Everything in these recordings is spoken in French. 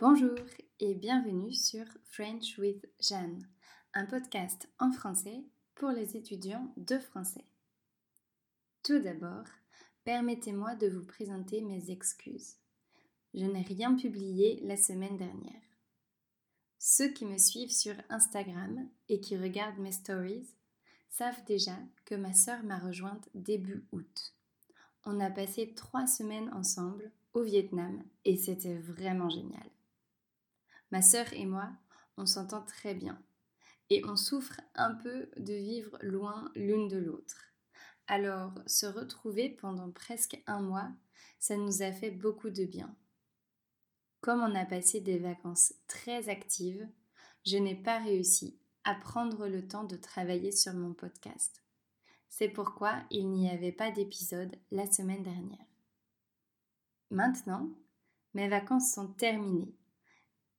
Bonjour et bienvenue sur French with Jeanne, un podcast en français pour les étudiants de français. Tout d'abord, permettez-moi de vous présenter mes excuses. Je n'ai rien publié la semaine dernière. Ceux qui me suivent sur Instagram et qui regardent mes stories savent déjà que ma sœur m'a rejointe début août. On a passé trois semaines ensemble au Vietnam et c'était vraiment génial. Ma sœur et moi, on s'entend très bien et on souffre un peu de vivre loin l'une de l'autre. Alors, se retrouver pendant presque un mois, ça nous a fait beaucoup de bien. Comme on a passé des vacances très actives, je n'ai pas réussi à prendre le temps de travailler sur mon podcast. C'est pourquoi il n'y avait pas d'épisode la semaine dernière. Maintenant, mes vacances sont terminées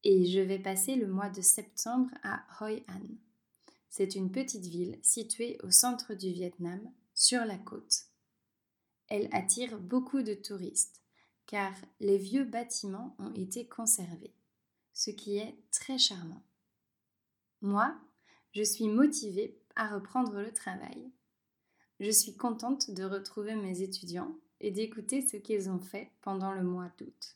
et je vais passer le mois de septembre à Hoi An. C'est une petite ville située au centre du Vietnam, sur la côte. Elle attire beaucoup de touristes car les vieux bâtiments ont été conservés, ce qui est très charmant. Moi, je suis motivée à reprendre le travail. Je suis contente de retrouver mes étudiants et d'écouter ce qu'ils ont fait pendant le mois d'août.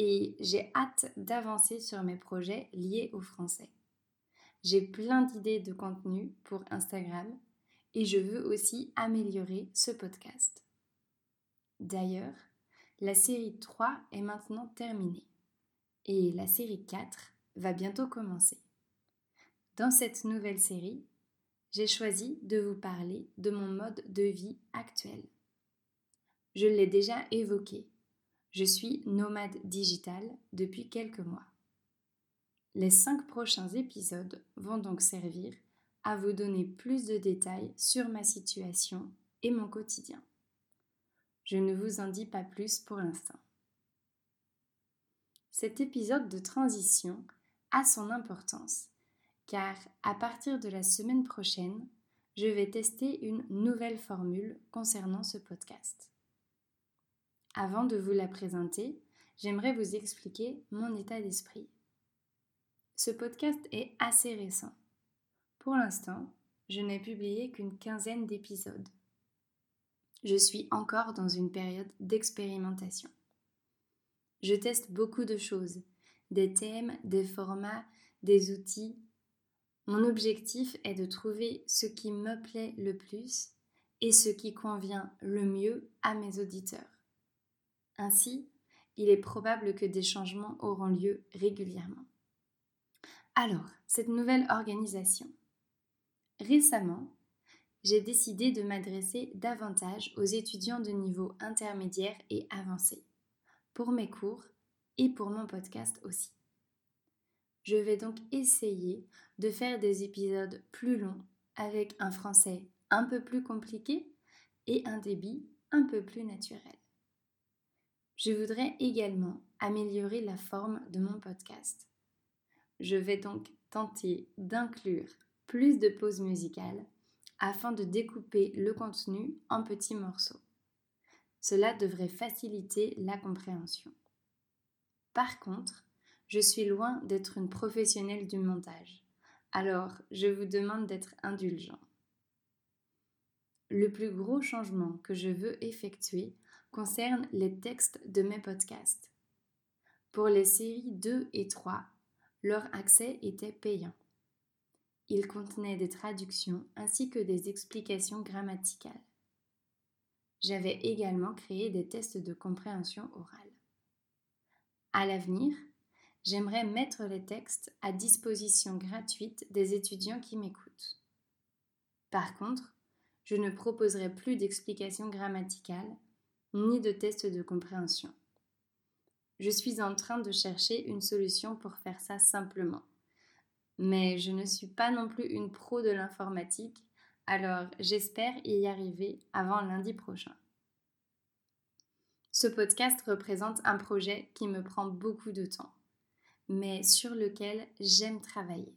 Et j'ai hâte d'avancer sur mes projets liés au français. J'ai plein d'idées de contenu pour Instagram et je veux aussi améliorer ce podcast. D'ailleurs, la série 3 est maintenant terminée et la série 4 va bientôt commencer. Dans cette nouvelle série, j'ai choisi de vous parler de mon mode de vie actuel. Je l'ai déjà évoqué. Je suis nomade digital depuis quelques mois. Les cinq prochains épisodes vont donc servir à vous donner plus de détails sur ma situation et mon quotidien. Je ne vous en dis pas plus pour l'instant. Cet épisode de transition a son importance car à partir de la semaine prochaine, je vais tester une nouvelle formule concernant ce podcast. Avant de vous la présenter, j'aimerais vous expliquer mon état d'esprit. Ce podcast est assez récent. Pour l'instant, je n'ai publié qu'une quinzaine d'épisodes je suis encore dans une période d'expérimentation. Je teste beaucoup de choses, des thèmes, des formats, des outils. Mon objectif est de trouver ce qui me plaît le plus et ce qui convient le mieux à mes auditeurs. Ainsi, il est probable que des changements auront lieu régulièrement. Alors, cette nouvelle organisation. Récemment, j'ai décidé de m'adresser davantage aux étudiants de niveau intermédiaire et avancé, pour mes cours et pour mon podcast aussi. Je vais donc essayer de faire des épisodes plus longs avec un français un peu plus compliqué et un débit un peu plus naturel. Je voudrais également améliorer la forme de mon podcast. Je vais donc tenter d'inclure plus de pauses musicales afin de découper le contenu en petits morceaux. Cela devrait faciliter la compréhension. Par contre, je suis loin d'être une professionnelle du montage, alors je vous demande d'être indulgent. Le plus gros changement que je veux effectuer concerne les textes de mes podcasts. Pour les séries 2 et 3, leur accès était payant. Il contenait des traductions ainsi que des explications grammaticales. J'avais également créé des tests de compréhension orale. À l'avenir, j'aimerais mettre les textes à disposition gratuite des étudiants qui m'écoutent. Par contre, je ne proposerai plus d'explications grammaticales ni de tests de compréhension. Je suis en train de chercher une solution pour faire ça simplement mais je ne suis pas non plus une pro de l'informatique, alors j'espère y arriver avant lundi prochain. Ce podcast représente un projet qui me prend beaucoup de temps, mais sur lequel j'aime travailler.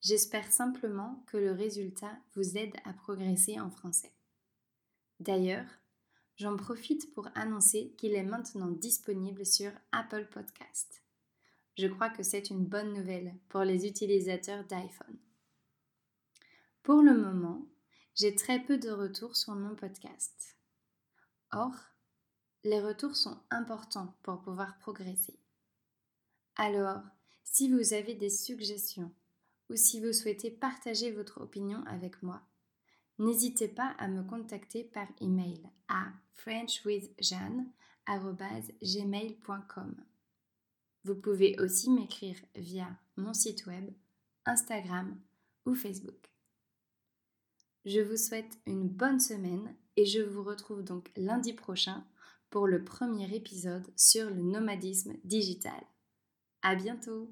J'espère simplement que le résultat vous aide à progresser en français. D'ailleurs, j'en profite pour annoncer qu'il est maintenant disponible sur Apple Podcast. Je crois que c'est une bonne nouvelle pour les utilisateurs d'iPhone. Pour le moment, j'ai très peu de retours sur mon podcast. Or, les retours sont importants pour pouvoir progresser. Alors, si vous avez des suggestions ou si vous souhaitez partager votre opinion avec moi, n'hésitez pas à me contacter par email à frenchwithjeanne.gmail.com. Vous pouvez aussi m'écrire via mon site web, Instagram ou Facebook. Je vous souhaite une bonne semaine et je vous retrouve donc lundi prochain pour le premier épisode sur le nomadisme digital. À bientôt!